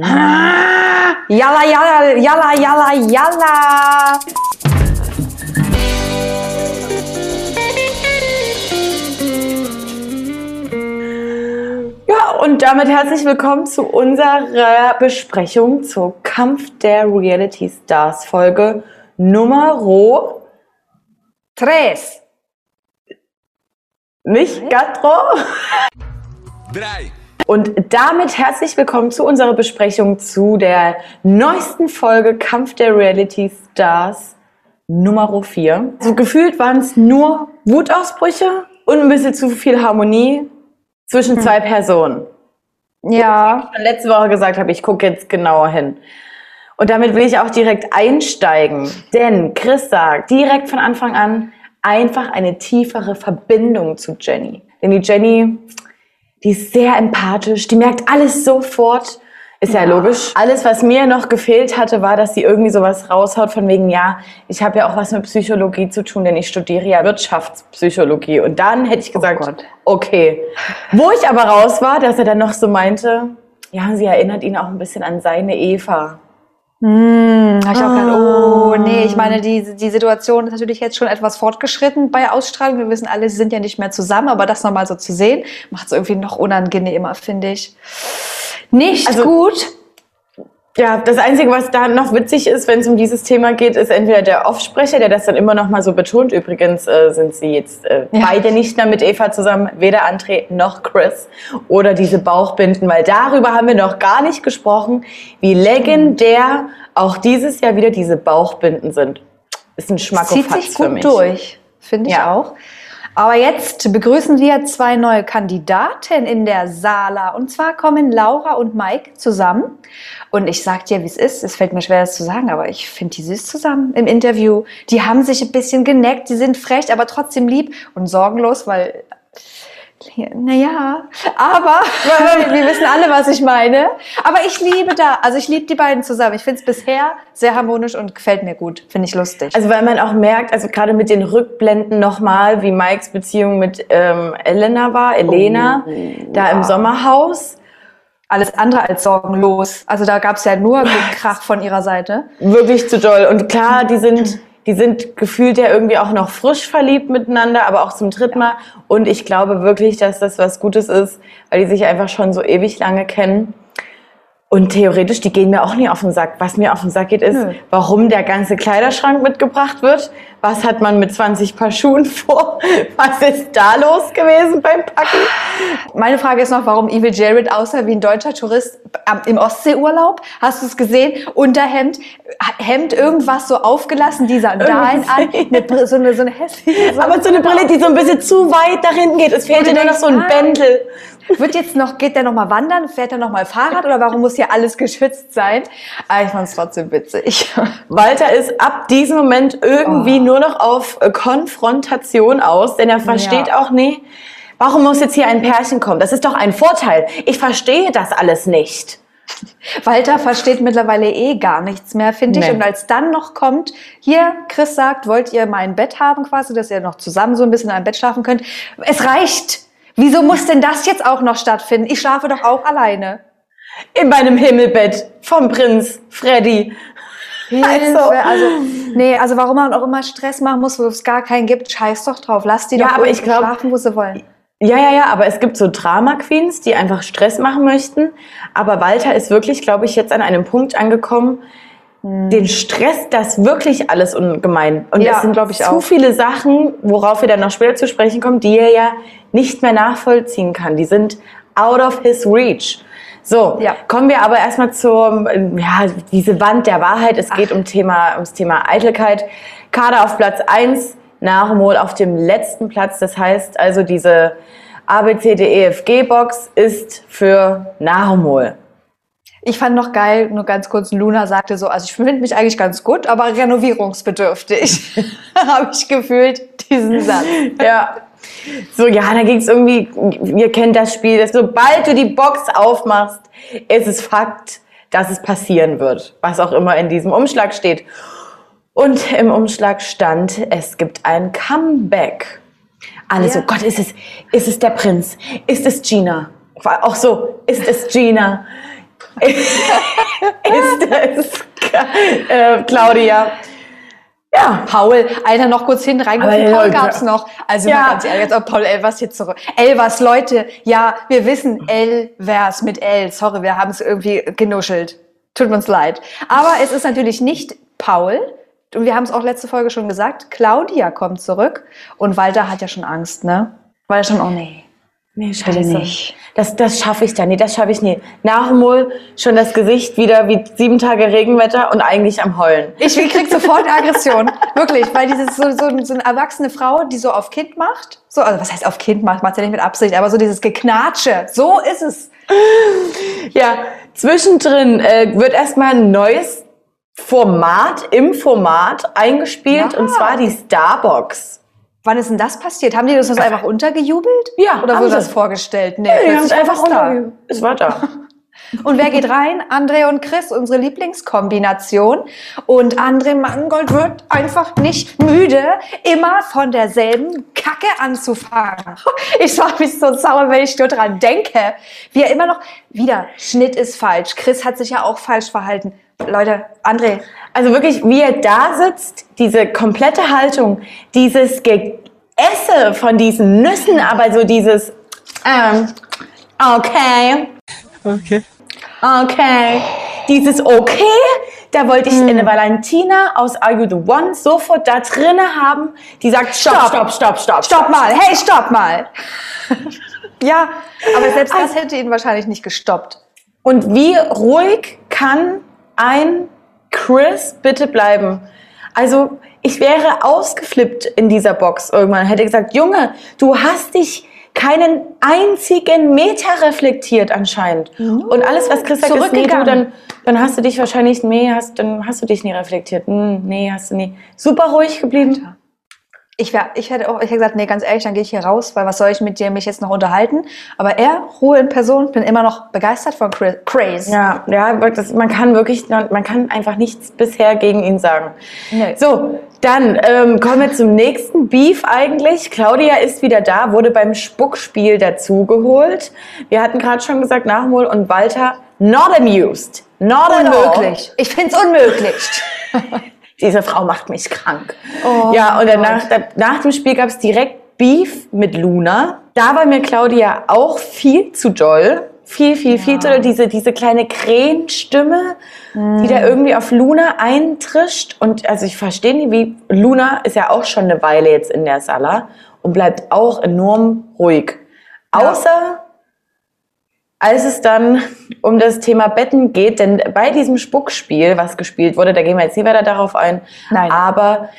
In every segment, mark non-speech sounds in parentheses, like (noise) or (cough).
Yalla, yalla, yalla, yalla, yalla. Ja, und damit herzlich willkommen zu unserer Besprechung zur Kampf der Reality Stars Folge Nummer Tres. nicht Gatro. Drei. Und damit herzlich willkommen zu unserer Besprechung zu der neuesten Folge Kampf der Reality Stars Nummer 4. So gefühlt waren es nur Wutausbrüche und ein bisschen zu viel Harmonie zwischen zwei Personen. Ja. Ich letzte Woche gesagt habe, ich gucke jetzt genauer hin. Und damit will ich auch direkt einsteigen. Denn Chris sagt direkt von Anfang an einfach eine tiefere Verbindung zu Jenny. Denn die Jenny, die ist sehr empathisch, die merkt alles sofort. Ist ja, logisch. Alles, was mir noch gefehlt hatte, war, dass sie irgendwie sowas raushaut von wegen, ja, ich habe ja auch was mit Psychologie zu tun, denn ich studiere ja Wirtschaftspsychologie. Und dann hätte ich gesagt, Gott. okay. Wo ich aber raus war, dass er dann noch so meinte, ja, sie erinnert ihn auch ein bisschen an seine Eva. Hm, hab ich auch gedacht, oh, nee, ich meine, die, die Situation ist natürlich jetzt schon etwas fortgeschritten bei Ausstrahlung. Wir wissen alle, sie sind ja nicht mehr zusammen, aber das nochmal so zu sehen, macht es irgendwie noch unangenehmer, finde ich. Nicht Also- gut. Ja, das Einzige, was da noch witzig ist, wenn es um dieses Thema geht, ist entweder der Offsprecher, der das dann immer noch mal so betont. Übrigens äh, sind sie jetzt äh, Ja. beide nicht mehr mit Eva zusammen, weder André noch Chris. Oder diese Bauchbinden, weil darüber haben wir noch gar nicht gesprochen, wie legendär auch dieses Jahr wieder diese Bauchbinden sind. Ist ein Zieht Schmackofatz sich für gut mich. durch, finde ich Ja. auch. Aber jetzt begrüßen wir zwei neue Kandidaten in der Sala. Und zwar kommen Laura und Mike zusammen. Und ich sag dir, wie es ist. Es fällt mir schwer, das zu sagen, aber ich finde die süß zusammen im Interview. Die haben sich ein bisschen geneckt, die sind frech, aber trotzdem lieb und sorgenlos, weil, naja, aber (laughs) wir wissen alle, was ich meine. Aber ich liebe da, also ich liebe die beiden zusammen. Ich finde es bisher sehr harmonisch und gefällt mir gut. Finde ich lustig. Also weil man auch merkt, also gerade mit den Rückblenden nochmal, wie Mikes Beziehung mit ähm, Elena war, Elena, da im Sommerhaus. alles andere als sorgenlos. Also da gab es ja nur (laughs) Krach von ihrer Seite. Wirklich zu doll. Und klar, die sind, die sind gefühlt ja irgendwie auch noch frisch verliebt miteinander, aber auch zum dritten Mal. Und ich glaube wirklich, dass das was Gutes ist, weil die sich einfach schon so ewig lange kennen. Und theoretisch, die gehen mir auch nie auf den Sack. Was mir auf den Sack geht, ist, Nö. warum der ganze Kleiderschrank mitgebracht wird. Was hat man mit 20 Paar Schuhen vor? Was ist da los gewesen beim Packen? Meine Frage ist noch, warum Evil Jared aussah wie ein deutscher Tourist am- im Ostseeurlaub? Hast du es gesehen? Unterhemd, Hemd, irgendwas so aufgelassen, die Sandalen an, eine, so, eine, so eine hässliche (laughs) Aber so eine Brille, die so ein bisschen zu weit nach hinten geht. Es fehlt dir nur noch so ein ah. Bändel. Wird jetzt noch, geht der noch mal wandern? Fährt er noch mal Fahrrad? Oder warum muss hier alles geschützt sein? Aber ich fand es trotzdem witzig. Walter ist ab diesem Moment irgendwie Oh. Nur noch auf äh, Konfrontation aus, denn er versteht Ja. auch nie, warum muss jetzt hier ein Pärchen kommen? Das ist doch ein Vorteil. Ich verstehe das alles nicht. Walter versteht mittlerweile eh gar nichts mehr, finde ich. Nee. Und als dann noch kommt, hier, Chris sagt, wollt ihr mal ein Bett haben quasi, dass ihr noch zusammen so ein bisschen in einem Bett schlafen könnt? Es reicht. Wieso muss denn das jetzt auch noch stattfinden? Ich schlafe doch auch alleine. In meinem Himmelbett vom Prinz Freddy. Hilfe. Also, nee, also warum man auch immer Stress machen muss, wo es gar keinen gibt, scheiß doch drauf. Lass die Ja, doch aber ich glaub- schlafen, wo sie wollen. Ja, ja, ja, aber es gibt so Drama-Queens, die einfach Stress machen möchten. Aber Walter ist wirklich, glaube ich, jetzt an einem Punkt angekommen, den Stress, das wirklich alles ungemein. Und Ja, es sind, glaub ich zu auch. viele Sachen, worauf wir dann noch später zu sprechen kommen, die er ja nicht mehr nachvollziehen kann. Die sind out of his reach. So, Ja. kommen wir aber erstmal zur, ja, diese Wand der Wahrheit. Es geht um Thema, ums Thema Eitelkeit. Kader auf Platz 1, Nahumol auf dem letzten Platz. Das heißt also, diese ABCDEFG-Box ist für Nahumol. Ich fand noch geil, nur ganz kurz, Luna sagte so, also ich finde mich eigentlich ganz gut, aber renovierungsbedürftig. (laughs) (laughs) Habe ich gefühlt diesen Satz. Ja. So, ja, da ging es irgendwie, ihr kennt das Spiel, dass sobald du die Box aufmachst, ist es Fakt, dass es passieren wird, was auch immer in diesem Umschlag steht. Und im Umschlag stand, es gibt ein Comeback. Alle so, Ja. Gott, ist es, ist es der Prinz? Ist es Gina? Auch so, ist es Gina? (laughs) (laughs) ist das äh, Claudia. Ja, Paul, Alter, noch kurz hin rein. Aber Paul Leute. gab's noch. Also Ja. mal ganz ehrlich, jetzt auch Paul Elvers jetzt zurück. Elvers, Leute, ja, wir wissen Elvers mit L. Sorry, wir haben es irgendwie genuschelt. Tut uns leid. Aber es ist natürlich nicht Paul. Und wir haben es auch letzte Folge schon gesagt. Claudia kommt zurück. Und Walter hat ja schon Angst, ne? Weil er schon, oh nee. Nee, scheiße. nicht. Das, das schaffe ich dann. Nee, das schaffe ich nie. Nach dem Mol schon das Gesicht wieder wie sieben Tage Regenwetter und eigentlich am Heulen. Ich (laughs) krieg sofort Aggression. Wirklich, weil dieses so, so, so eine erwachsene Frau, die so auf Kind macht. So, also was heißt auf Kind macht, macht ja nicht mit Absicht, aber so dieses Geknatsche. So ist es. Ja, zwischendrin äh, wird erstmal ein neues Format im Format eingespielt Ja. und zwar die Starbox. Wann ist denn das passiert? Haben die das also einfach untergejubelt? Ja, Oder wurde das vorgestellt? Nee, Ja, die haben es einfach war was da. runter. Es war da. (laughs) Und wer geht rein? André und Chris, unsere Lieblingskombination. Und André Mangold wird einfach nicht müde, immer von derselben Kacke anzufangen. (laughs) Ich mache mich so sauer, wenn ich nur dran denke. Wie er immer noch, wieder, Schnitt ist falsch. Chris hat sich ja auch falsch verhalten. Leute, André, Also wirklich, wie er da sitzt, diese komplette Haltung, dieses Geesse von diesen Nüssen, aber so dieses, ähm, okay, Okay. okay, dieses okay, da wollte ich eine Valentina aus Are You The One sofort da drinne haben, die sagt, stopp, stopp, stopp, stopp, stopp. Mal, hey, stopp mal. (laughs) ja, aber selbst das hätte ihn wahrscheinlich nicht gestoppt. Und wie ruhig kann ein Chris bitte bleiben? Also, ich wäre ausgeflippt in dieser Box irgendwann. Hätte gesagt, Junge, du hast dich keinen einzigen Meter reflektiert anscheinend. Und alles, was Chris sagt, ist, nee, du, dann, dann hast du dich wahrscheinlich, nee, hast, dann hast du dich nie reflektiert. Hm, nee, hast du nie. Super ruhig geblieben. Ich, wär, ich hätte auch ich hätte gesagt, nee, ganz ehrlich, dann gehe ich hier raus, weil was soll ich mit dir mich jetzt noch unterhalten? Aber er, Ruhe in Person, bin immer noch begeistert von Chris. Craze. Ja, ja, das, man kann wirklich, man kann einfach nichts bisher gegen ihn sagen. Nee. So, dann ähm, kommen wir zum nächsten Beef eigentlich. Claudia ist wieder da, wurde beim Spuckspiel dazugeholt. Wir hatten gerade schon gesagt, Nachmol und Walter not amused. Not. Unmöglich. Ich finde es unmöglich. (laughs) Diese Frau macht mich krank. Oh ja, und danach, da, nach dem Spiel gab es direkt Beef mit Luna. Da war mir Claudia auch viel zu doll. Viel, viel, viel zu doll. Diese, diese kleine Krähenstimme, die da irgendwie auf Luna eintrischt. Und also ich verstehe nicht, wie Luna ist ja auch schon eine Weile jetzt in der Sala und bleibt auch enorm ruhig. Außer als es dann um das Thema Betten geht, denn bei diesem Spuckspiel, was gespielt wurde, da gehen wir jetzt nie weiter darauf ein, Nein. aber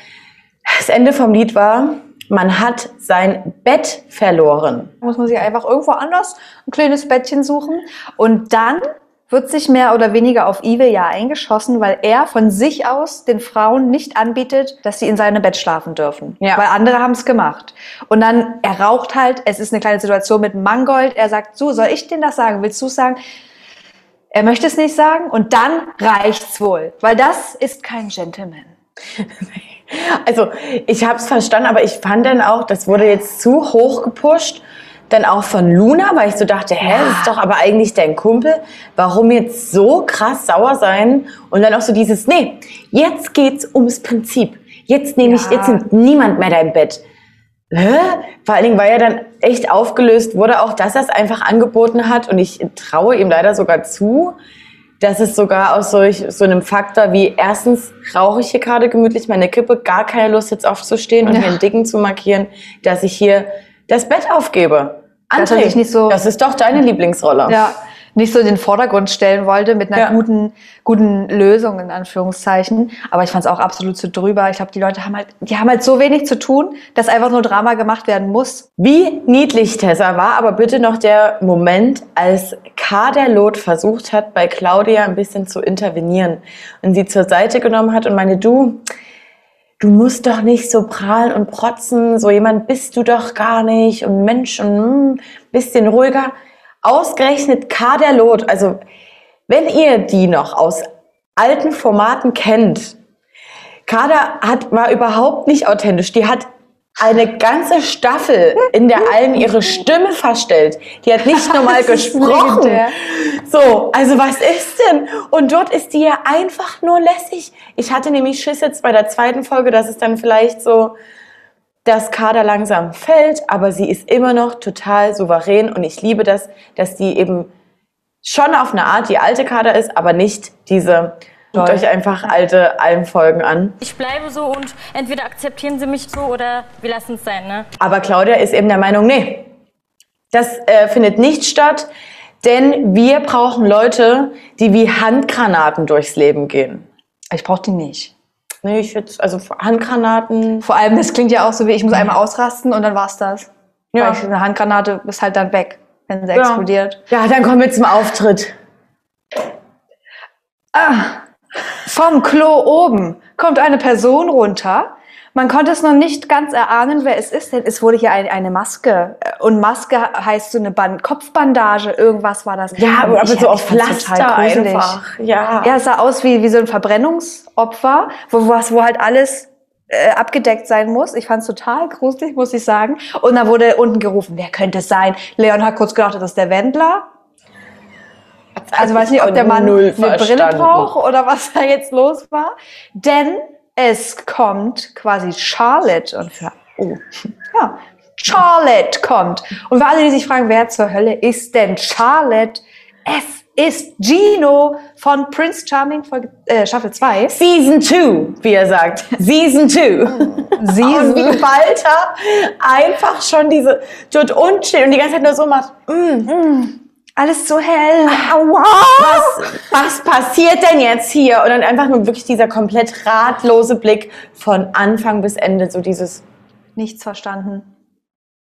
das Ende vom Lied war, man hat sein Bett verloren. muss man sich einfach irgendwo anders ein kleines Bettchen suchen. Und dann wird sich mehr oder weniger auf Ive ja eingeschossen, weil er von sich aus den Frauen nicht anbietet, dass sie in seinem Bett schlafen dürfen. Ja. Weil andere haben es gemacht. Und dann, er raucht halt, es ist eine kleine Situation mit Mangold, er sagt, so, soll ich denn das sagen? Willst du sagen? Er möchte es nicht sagen und dann reicht's wohl, weil das ist kein Gentleman. (laughs) Also ich habe es verstanden, aber ich fand dann auch, das wurde jetzt zu hoch gepusht. Dann auch von Luna, weil ich so dachte, hä, das ist doch aber eigentlich dein Kumpel. Warum jetzt so krass sauer sein? Und dann auch so dieses, nee, jetzt geht's ums Prinzip. Jetzt nehme ich, Ja. jetzt nimmt niemand mehr dein Bett. Hä? Vor allen Dingen, weil er dann echt aufgelöst wurde, auch dass er es einfach angeboten hat. Und ich traue ihm leider sogar zu, dass es sogar aus solch, so einem Faktor wie erstens rauche ich hier gerade gemütlich meine Kippe, gar keine Lust jetzt aufzustehen und Ja. mir einen Dicken zu markieren, dass ich hier das Bett aufgebe. Dass er sich nicht so- das ist doch deine Lieblingsrolle. ja, nicht so in den Vordergrund stellen wollte mit einer Ja. guten, guten Lösung in Anführungszeichen. Aber ich fand es auch absolut zu drüber. Ich glaube, die Leute haben halt, die haben halt so wenig zu tun, dass einfach nur Drama gemacht werden muss. Wie niedlich, Tessa, war aber bitte noch der Moment, als Kaderlot versucht hat, bei Claudia ein bisschen zu intervenieren und sie zur Seite genommen hat und meine, du, du musst doch nicht so prahlen und protzen, so jemand bist du doch gar nicht und Mensch und mm, bisschen ruhiger. Ausgerechnet Kaderlot, also wenn ihr die noch aus alten Formaten kennt, Kader hat, war überhaupt nicht authentisch. Die hat eine ganze Staffel, in der Alm ihre Stimme verstellt. Die hat nicht (laughs) normal gesprochen. legendär. So, also was ist denn? Und dort ist die ja einfach nur lässig. Ich hatte nämlich Schiss jetzt bei der zweiten Folge, dass es dann vielleicht so das Kader langsam fällt, aber sie ist immer noch total souverän und ich liebe das, dass die eben schon auf eine Art die alte Kader ist, aber nicht diese. Guckt Toll. euch einfach alte Almfolgen an. Ich bleibe so und entweder akzeptieren Sie mich so oder wir lassen es sein, ne? Aber Claudia ist eben der Meinung, nee, das äh, findet nicht statt, denn wir brauchen Leute, die wie Handgranaten durchs Leben gehen. Ich brauche die nicht. Nee, ich würde, also Handgranaten. Vor allem, das klingt ja auch so wie, ich muss einmal ausrasten und dann war's das. Ja. Weil ich, eine Handgranate ist halt dann weg, wenn sie Ja. explodiert. Ja, dann kommen wir zum Auftritt. Vom Klo oben kommt eine Person runter. Man konnte es noch nicht ganz erahnen, wer es ist, denn es wurde hier eine, eine Maske. Und Maske heißt so eine Band Kopfbandage, irgendwas war das. Ja, aber so auf Pflaster einfach. Ja. Ja, es sah aus wie, wie so ein Verbrennungsopfer, wo, was, wo halt alles äh, abgedeckt sein muss. Ich fand es total gruselig, muss ich sagen. Und da wurde unten gerufen, wer könnte es sein? Leon hat kurz gedacht, das ist der Wendler. Also weiß nicht, ob der Mann Null eine Brille braucht oder was da jetzt los war. Denn es kommt quasi Charlotte und für, oh, ja, Charlotte kommt. Und für alle, die sich fragen, wer zur Hölle ist denn Charlotte? Es ist Gino von Prince Charming Folge, äh, Staffel 2. Season 2, wie er sagt. Season 2. Und wie Walter einfach schon diese dort unten steht und die ganze Zeit nur so macht. Mm, Alles so hell. was, was passiert denn jetzt hier? Und dann einfach nur wirklich dieser komplett ratlose Blick von Anfang bis Ende, so dieses. Nichts verstanden.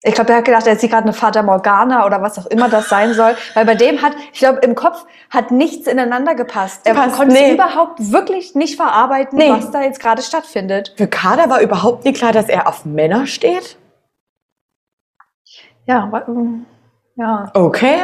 Ich glaube, er hat gedacht, er sieht gerade eine Fata Morgana oder was auch immer das sein soll. Weil bei dem hat, ich glaube, im Kopf hat nichts ineinander gepasst. Er Passt, konnte nee. es überhaupt wirklich nicht verarbeiten, Nee. was da jetzt gerade stattfindet. Für Kader war überhaupt nicht klar, dass er auf Männer steht. Ja, ja. Okay.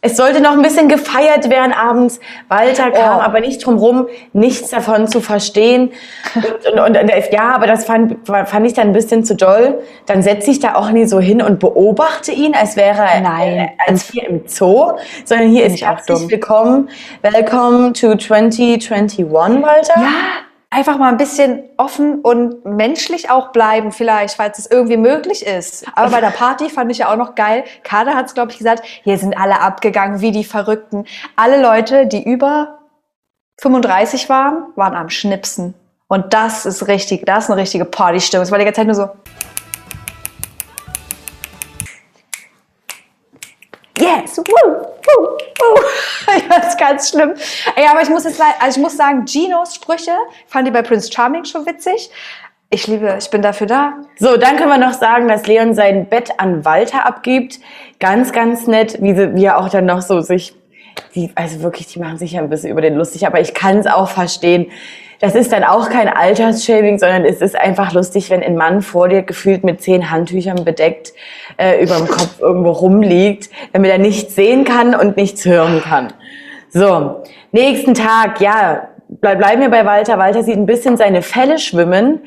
Es sollte noch ein bisschen gefeiert werden abends. Walter kam Oh. aber nicht drum rum, nichts davon zu verstehen. Und, und, und, er- ja, aber das fand, fand ich dann ein bisschen zu doll. Dann setze ich da auch nie so hin und beobachte ihn, als wäre er Nein. äh, als hier im Zoo, sondern hier ist ich auch herzlich willkommen. Welcome to 2021, Walter. Ja, einfach mal ein bisschen offen und menschlich auch bleiben, vielleicht, falls es irgendwie möglich ist. Aber bei der Party fand ich ja auch noch geil. Kader hat es, glaube ich, gesagt, hier sind alle abgegangen wie die Verrückten. Alle Leute, die über 35 waren, waren am Schnipsen. Und das ist richtig, das ist eine richtige Partystimmung. Es war die ganze Zeit nur so. Yes, woo, woo, woo. (laughs) Das ist ganz schlimm. Ey, aber ich muss jetzt, also ich muss sagen, Ginos Sprüche fand ich bei Prince Charming schon witzig. Ich liebe, ich bin dafür da. So, dann können wir noch sagen, dass Leon sein Bett an Walter abgibt. Ganz, ganz nett, wie, sie, wie er auch dann noch so sich, die, also wirklich, die machen sich ja ein bisschen über den lustig, aber ich kann es auch verstehen. Das ist dann auch kein Altersshaming, sondern es ist einfach lustig, wenn ein Mann vor dir gefühlt mit zehn Handtüchern bedeckt äh, über dem Kopf irgendwo rumliegt, damit er nichts sehen kann und nichts hören kann. So, nächsten Tag, ja, bleib, bleiben wir bei Walter. Walter sieht ein bisschen seine Fälle schwimmen,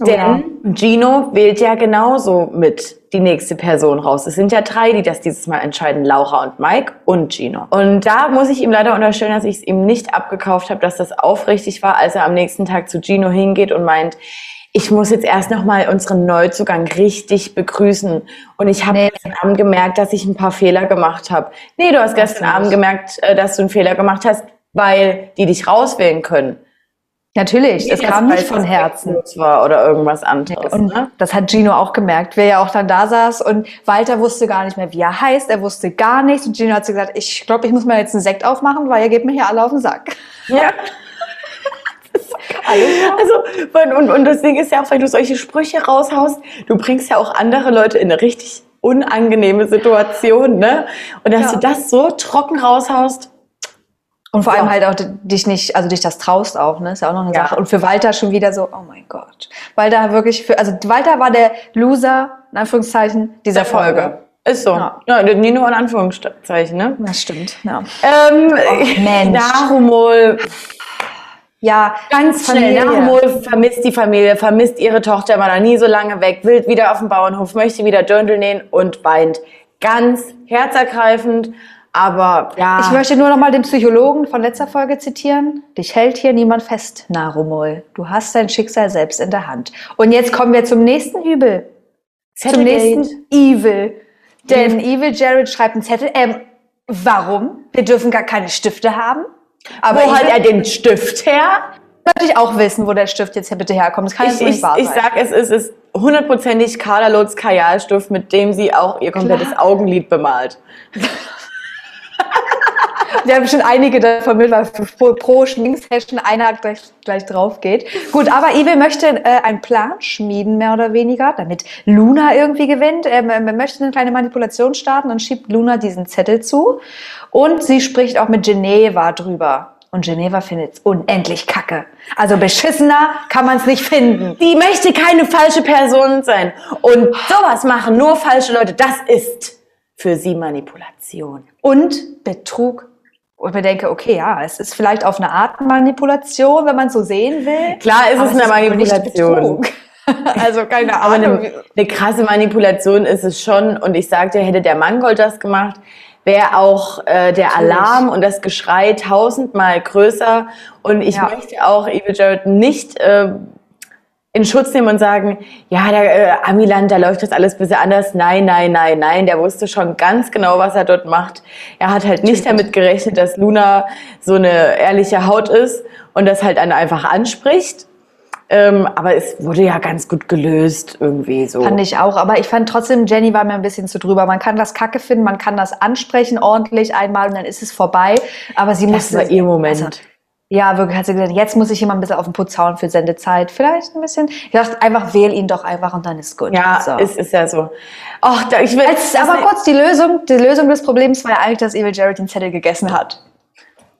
denn ja. Gino wählt ja genauso mit die nächste Person raus. Es sind ja drei, die das dieses Mal entscheiden, Laura und Mike und Gino. Und da muss ich ihm leider unterstellen, dass ich es ihm nicht abgekauft habe, dass das aufrichtig war, als er am nächsten Tag zu Gino hingeht und meint, ich muss jetzt erst nochmal unseren Neuzugang richtig begrüßen. Und ich habe Nee. gestern Abend gemerkt, dass ich ein paar Fehler gemacht habe. Nee, du hast gestern. Abend gemerkt, äh, dass du einen Fehler gemacht hast, weil die dich rauswählen können. Natürlich, das kam nicht von Herzen. war oder irgendwas anderes. Und ne? das hat Gino auch gemerkt, wer ja auch dann da saß und Walter wusste gar nicht mehr, wie er heißt, er wusste gar nichts und Gino hat so gesagt, ich glaube, ich muss mal jetzt einen Sekt aufmachen, weil ihr geht mir hier alle auf den Sack. Ja. (laughs) Also, und, und, und das Ding ist ja auch, wenn du solche Sprüche raushaust, du bringst ja auch andere Leute in eine richtig unangenehme Situation, ne? Und dass Ja. du das so trocken raushaust, Und vor Ja. allem halt auch dich nicht, also dich das traust auch, ne? Ist ja auch noch eine Ja. Sache. Und für Walter schon wieder so, oh mein Gott. Walter wirklich für, also Walter war der Loser, in Anführungszeichen, dieser der Folge. Ist so. Ja. Ja. nie nur in Anführungszeichen, ne? Das stimmt, ja. Ähm, Mensch. (laughs) Narumol. Ja, Ganz schnell Wolf, vermisst die Familie, vermisst ihre Tochter, war da nie so lange weg, will wieder auf dem Bauernhof, möchte wieder Dirndl nähen und weint. Ganz herzergreifend, aber ja. Ich möchte nur noch mal den Psychologen von letzter Folge zitieren. Dich hält hier niemand fest, Narumol. Du hast dein Schicksal selbst in der Hand. Und jetzt kommen wir zum nächsten Übel. Zum Zettelgate. nächsten Evil. Denn Evil Jared schreibt einen Zettel. Ähm, warum? Wir dürfen gar keine Stifte haben. Aber Wo hat er den Stift her? möchte ich auch wissen, wo der Stift jetzt hier bitte herkommt. Das kann jetzt Ich, nicht ich, wahr ich sein. sag, es ist, es ist hundertprozentig Carla Lutz Kajalstift, mit dem sie auch ihr komplettes Klar. Augenlid bemalt. (laughs) (laughs) Wir haben schon einige davon mit, weil pro, Schminksession einer gleich, gleich drauf geht. Gut, aber Evil möchte äh, einen Plan schmieden, mehr oder weniger, damit Luna irgendwie gewinnt. Ähm, ähm, er möchte eine kleine Manipulation starten und schiebt Luna diesen Zettel zu. Und sie spricht auch mit Geneva drüber. Und Geneva findet es unendlich kacke. Also beschissener kann man es nicht finden. Die möchte keine falsche Person sein. Und sowas machen nur falsche Leute. Das ist für sie Manipulation. Und Betrug. Und ich denke, okay, ja, es ist vielleicht auf eine Art Manipulation, wenn man es so sehen will. Klar ist Aber es eine nicht Manipulation. (laughs) Also keine Aber Ahnung. eine, eine krasse Manipulation ist es schon. Und ich sagte, hätte der Mangold das gemacht, wäre auch äh, der Natürlich. Alarm und das Geschrei tausendmal größer. Und ich Ja. möchte auch Evil Jared nicht äh, in Schutz nehmen und sagen, ja, der äh, Amiland, da läuft das alles ein bisschen anders. Nein, nein, nein, nein. Der wusste schon ganz genau, was er dort macht. Er hat halt nicht damit gerechnet, dass Luna so eine ehrliche Haut ist und das halt dann einfach anspricht. Ähm, aber es wurde ja ganz gut gelöst irgendwie so. Fand ich auch, aber ich fand trotzdem, Jenny war mir ein bisschen zu drüber. Man kann das Kacke finden, man kann das ansprechen ordentlich einmal und dann ist es vorbei. Aber sie das musste. war ihr Moment. Also, ja, wirklich hat sie gesagt, jetzt muss ich hier mal ein bisschen auf den Putz hauen für Sendezeit. Vielleicht ein bisschen. Ich dachte, einfach wähl ihn doch einfach und dann ist gut. ja, so. es ist ja so. Ach, da, ich will, das- aber kurz, die Lösung, die Lösung des Problems war ja eigentlich, dass Evil Jared den Zettel gegessen hat.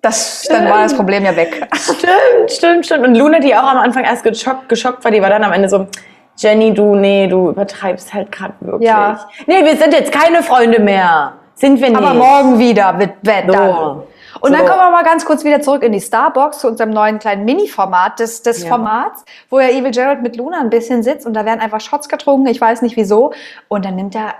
Das, dann war das Problem ja weg. (laughs) Stimmt, stimmt, stimmt. Und Luna, die auch am Anfang erst geschockt, geschockt war, die war dann am Ende so, Jenny, du, nee, du übertreibst halt gerade wirklich. Ja. Nee, wir sind jetzt keine Freunde mehr. Sind wir nicht. Aber morgen wieder wird So. dann. Und dann So. kommen wir mal ganz kurz wieder zurück in die Starbox zu unserem neuen kleinen Mini-Format des, des Ja. Formats, wo ja Evil Jared mit Luna ein bisschen sitzt und da werden einfach Shots getrunken, ich weiß nicht wieso. Und dann nimmt er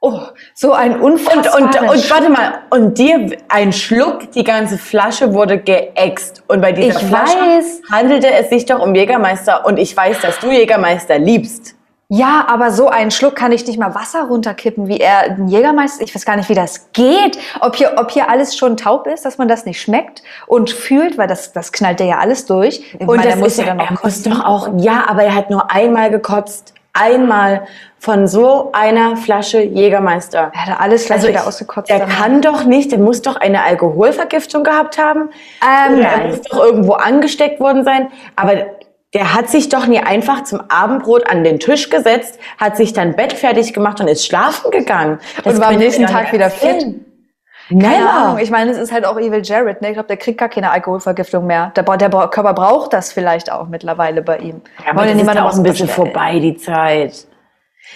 oh, so ein Und, unfassbaren und, und Schluck. warte mal, und dir ein Schluck, die ganze Flasche wurde geäxt. Und bei dieser Ich Flasche weiß. handelte es sich doch um Jägermeister. Und ich weiß, dass du Jägermeister liebst. Ja, aber so einen Schluck kann ich nicht mal Wasser runterkippen, wie er ein Jägermeister. Ich weiß gar nicht, wie das geht. Ob hier, ob hier alles schon taub ist, dass man das nicht schmeckt und fühlt, weil das, das knallt ja alles durch. Ich meine, er musste ja- dann noch er muss doch auch, ja, aber er hat nur einmal gekotzt. Einmal von so einer Flasche Jägermeister. Er hatte alles gleich Also wieder ich- ausgekotzt. Der danach. kann doch nicht, der muss doch eine Alkoholvergiftung gehabt haben. Ähm, er muss doch irgendwo angesteckt worden sein. Aber der hat sich doch nie einfach zum Abendbrot an den Tisch gesetzt, hat sich dann Bett fertig gemacht und ist schlafen gegangen. Und war am nächsten Tag wieder fit. Keine Never. Ahnung. Ich meine, es ist halt auch Evil Jared. Ne? Ich glaube, der kriegt gar keine Alkoholvergiftung mehr. Der, der Körper braucht das vielleicht auch mittlerweile bei ihm. Ja, aber Wollen das ist auch ein bisschen unterstellen. vorbei, die Zeit.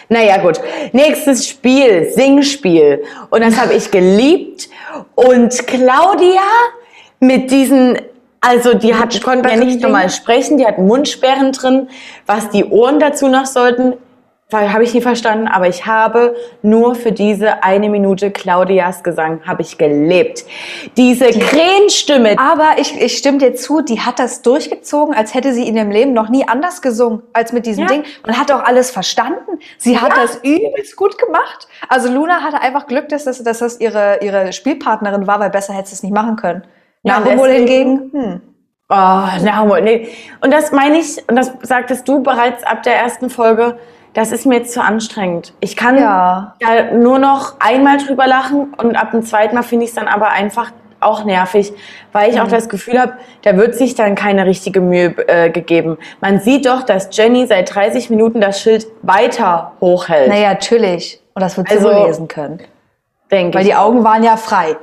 Naja, gut. Nächstes Spiel, Singspiel. Und das habe ich geliebt. Und Claudia mit diesen, also die hat, konnten ja nicht normal sprechen, die hatten Mundsperren drin, was die Ohren dazu noch sollten. Habe ich nie verstanden, aber ich habe nur für diese eine Minute Claudias Gesang habe ich gelebt. Diese Krähenstimme, Aber ich, ich stimme dir zu, die hat das durchgezogen, als hätte sie in ihrem Leben noch nie anders gesungen als mit diesem Ja. Ding. Man hat auch alles verstanden. Sie hat das übelst gut gemacht. Also Luna hatte einfach Glück, dass das, dass das ihre, ihre Spielpartnerin war, weil besser hätte sie es nicht machen können. Narumol hingegen, hm. Oh, na, nee. Und das meine ich, und das sagtest du bereits ab der ersten Folge, das ist mir jetzt zu anstrengend. Ich kann Ja. da nur noch einmal drüber lachen und ab dem zweiten Mal finde ich es dann aber einfach auch nervig, weil ich auch das Gefühl habe, da wird sich dann keine richtige Mühe äh, gegeben. Man sieht doch, dass Jenny seit 30 Minuten das Schild weiter hochhält, Naja, natürlich. Und das wird sie Also, lesen können. denke Weil ich. die Augen waren ja frei.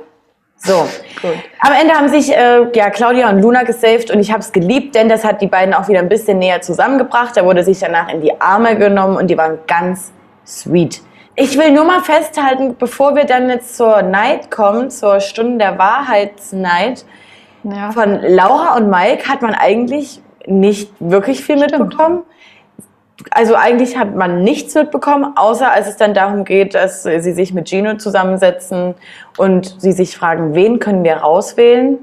So. Gut. Am Ende haben sich äh, ja, Claudia und Luna gesaved und ich habe es geliebt, denn das hat die beiden auch wieder ein bisschen näher zusammengebracht. Da wurde sich danach in die Arme genommen und die waren ganz sweet. Ich will nur mal festhalten, bevor wir dann jetzt zur Night kommen, zur Stunde der Wahrheitsnight, Ja. Von Laura und Mike hat man eigentlich nicht wirklich viel mitbekommen. Also eigentlich hat man nichts mitbekommen, außer als es dann darum geht, dass sie sich mit Gino zusammensetzen und sie sich fragen, wen können wir rauswählen.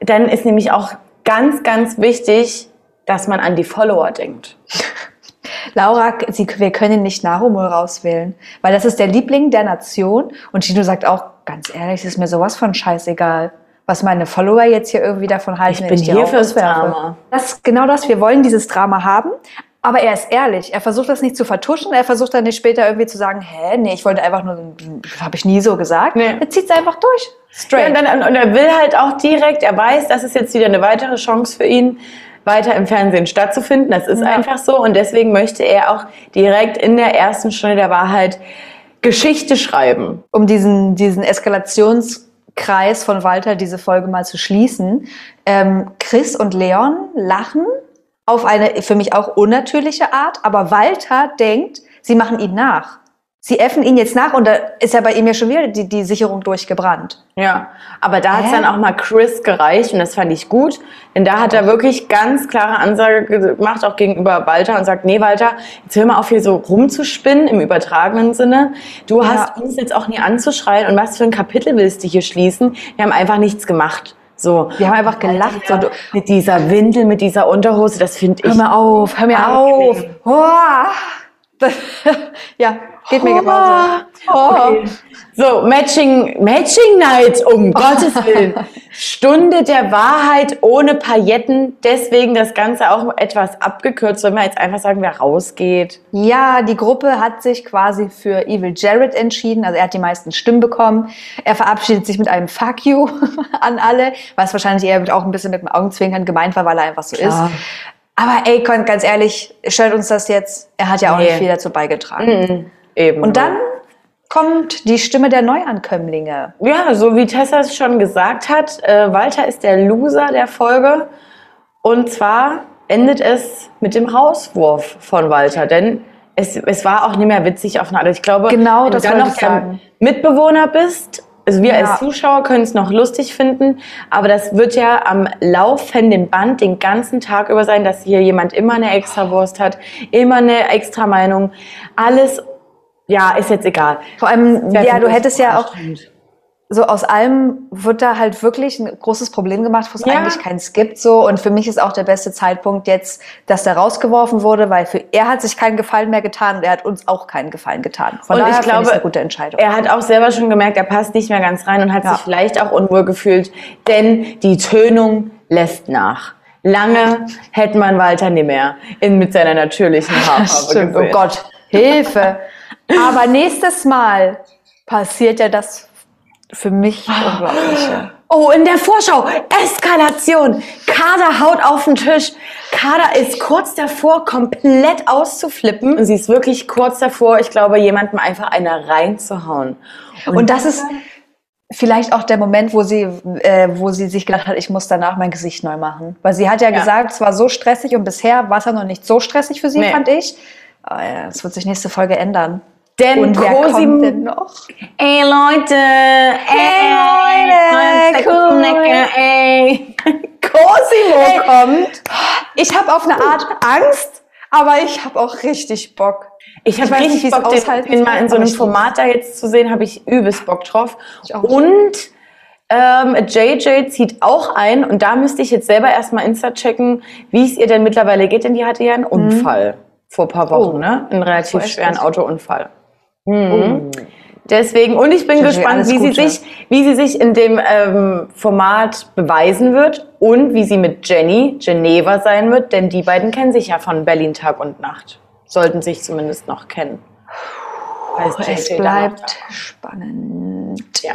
Dann ist nämlich auch ganz, ganz wichtig, dass man an die Follower denkt. (laughs) Laura, sie, wir können nicht Narumul rauswählen, weil das ist der Liebling der Nation. Und Gino sagt auch, ganz ehrlich, es ist mir sowas von scheißegal, was meine Follower jetzt hier irgendwie davon halten. Ich bin die hier fürs. Drama. Das ist genau das, wir wollen dieses Drama haben. Aber er ist ehrlich. Er versucht das nicht zu vertuschen. Er versucht dann nicht später irgendwie zu sagen, hä, nee, ich wollte einfach nur, habe ich nie so gesagt. Nee. Er zieht es einfach durch. Ja, Straight. und, dann, und er will halt auch direkt, er weiß, das ist jetzt wieder eine weitere Chance für ihn, weiter im Fernsehen stattzufinden. Das ist Ja. einfach so. Und deswegen möchte er auch direkt in der ersten Stunde der Wahrheit Geschichte schreiben. um diesen, diesen Eskalationskreis von Walter, diese Folge mal zu schließen. Ähm, Chris und Leon lachen auf eine für mich auch unnatürliche Art, aber Walter denkt, sie machen ihn nach. Sie äffen ihn jetzt nach und da ist ja bei ihm ja schon wieder die, die Sicherung durchgebrannt. Ja, aber da hat es dann auch mal Chris gereicht und das fand ich gut, denn da hat er wirklich ganz klare Ansage gemacht, auch gegenüber Walter und sagt, nee Walter, jetzt hör mal auf hier so rumzuspinnen im übertragenen Sinne. Du hast uns jetzt auch nie anzuschreien und was für ein Kapitel willst du hier schließen? Wir haben einfach nichts gemacht. So. Wir haben einfach gelacht. So, du, Mit dieser Windel, mit dieser Unterhose, das finde ich. hör mal auf, hör mir auf. Hoa. (laughs) ja, geht mir genauso. Okay. So, Matching, Matching Night, um (laughs) Gottes Willen. Stunde der Wahrheit ohne Pailletten. Deswegen das Ganze auch etwas abgekürzt. Sollen wir jetzt einfach sagen, wer rausgeht? Ja, die Gruppe hat sich quasi für Evil Jared entschieden. Also er hat die meisten Stimmen bekommen. Er verabschiedet sich mit einem Fuck you (laughs) an alle, was wahrscheinlich eher auch ein bisschen mit dem Augenzwinkern gemeint war, weil er einfach so Klar. ist. Aber ey, ganz ehrlich, stört uns das jetzt? Er hat ja auch Nee. nicht viel dazu beigetragen. Eben. Und dann kommt die Stimme der Neuankömmlinge. Ja, so wie Tessa es schon gesagt hat, äh, Walter ist der Loser der Folge. Und zwar endet es mit dem Rauswurf von Walter. Denn es, es war auch nicht mehr witzig auf eine Art. Ich glaube, Genau, wenn du dann noch der. Mitbewohner bist, also wir Ja. als Zuschauer können es noch lustig finden, aber das wird ja am laufenden Band den ganzen Tag über sein, dass hier jemand immer eine Extrawurst hat, immer eine extra Meinung. Alles, ja, ist jetzt egal. Vor allem, ja, findet du hättest ja auch so aus allem wird da halt wirklich ein großes Problem gemacht, wo es Ja. eigentlich keins gibt. So und für mich ist auch der beste Zeitpunkt jetzt, dass der rausgeworfen wurde, weil für er hat sich keinen Gefallen mehr getan und er hat uns auch keinen Gefallen getan. Von Und daher ich glaube, ich's eine gute Entscheidung. Er hat auch selber schon gemerkt, er passt nicht mehr ganz rein und hat Ja. sich vielleicht auch unwohl gefühlt, denn die Tönung lässt nach. Lange hätte man Walter nicht mehr in, mit seiner natürlichen (laughs) Haarfarbe. Oh gesehen. Gott, Hilfe. Aber nächstes Mal passiert ja das für mich Unglaubliche. Oh, in der Vorschau, Eskalation. Kader haut auf den Tisch. Kader ist kurz davor, komplett auszuflippen. Und sie ist wirklich kurz davor, ich glaube, jemandem einfach eine reinzuhauen. Und das ist vielleicht auch der Moment, wo sie, äh, wo sie sich gedacht hat, ich muss danach mein Gesicht neu machen. Weil sie hat ja, Ja. gesagt, es war so stressig und bisher war es ja noch nicht so stressig für sie, Nee. fand ich. Das wird sich nächste Folge ändern. Denn Und wer Cosimo- kommt denn noch? Ey Leute, Leute, ey, cool. ey. Cosimo kommt. Ich habe auf eine Art Angst, aber ich habe auch richtig Bock. Ich habe nicht, richtig es Bock, den, den mal in so einem Format da jetzt zu sehen, habe ich übelst Bock drauf. Und ähm, JJ zieht auch ein und da müsste ich jetzt selber erstmal Insta checken, wie es ihr denn mittlerweile geht, denn die hatte ja einen Unfall vor ein paar Wochen, Oh. ne? Einen relativ schweren nicht. Autounfall. Mhm. Deswegen, und ich bin JJ, gespannt, wie sie, sich, wie sie sich in dem ähm, Format beweisen wird und wie sie mit Jenny Geneva sein wird, denn die beiden kennen sich ja von Berlin Tag und Nacht. Sollten sich zumindest noch kennen. Falls Es bleibt spannend. ja.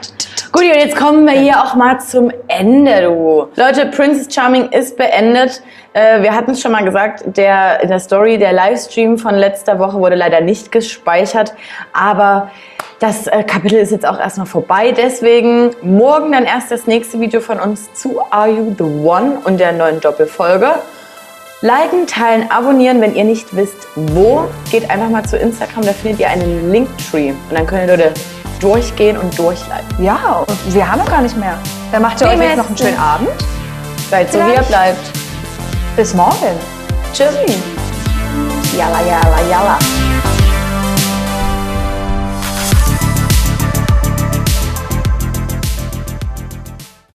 Gut, und jetzt kommen wir hier auch mal zum Ende, du. Leute, Princess Charming ist beendet. Äh, wir hatten es schon mal gesagt, der, in der Story, der Livestream von letzter Woche wurde leider nicht gespeichert. Aber das äh, Kapitel ist jetzt auch erstmal vorbei. Deswegen morgen dann erst das nächste Video von uns zu Are You the One und der neuen Doppelfolge. Liken, teilen, abonnieren, wenn ihr nicht wisst, wo. Geht einfach mal zu Instagram, da findet ihr einen Linktree. Und dann könnt ihr Leute durchgehen und durchliken. Ja, und wir haben ja gar nicht mehr. Dann macht ihr Die euch jetzt noch einen schönen Abend. Seid so, wie ihr bleibt. Bis morgen. Tschüssi. Yalla, yalla, yalla.